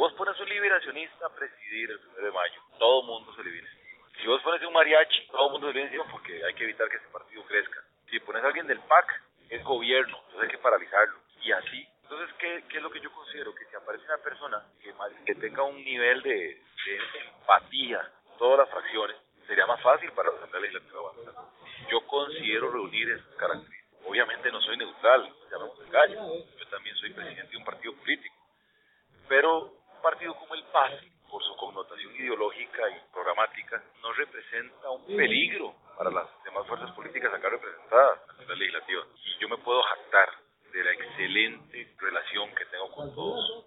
vos pones un liberacionista a presidir el 1 de mayo, todo el mundo se le viene encima. Si vos pones un mariachi, todo el mundo se le viene encima porque hay que evitar que ese partido crezca. Si pones a alguien del PAC, es gobierno, entonces hay que paralizarlo. Y así. Entonces, ¿qué, qué es lo que yo considero? Que si aparece una persona que, que tenga un nivel de, de empatía, todas las fracciones, sería más fácil para la Legislativa avanzar. Yo considero reunir esas características. Obviamente no soy neutral, llamemos el gallo. Yo también soy presidente de un partido político. Pero partido como el PAS, por su connotación ideológica y programática, no representa un peligro para las demás fuerzas políticas acá representadas en la Legislativa. Y yo me puedo jactar de la excelente relación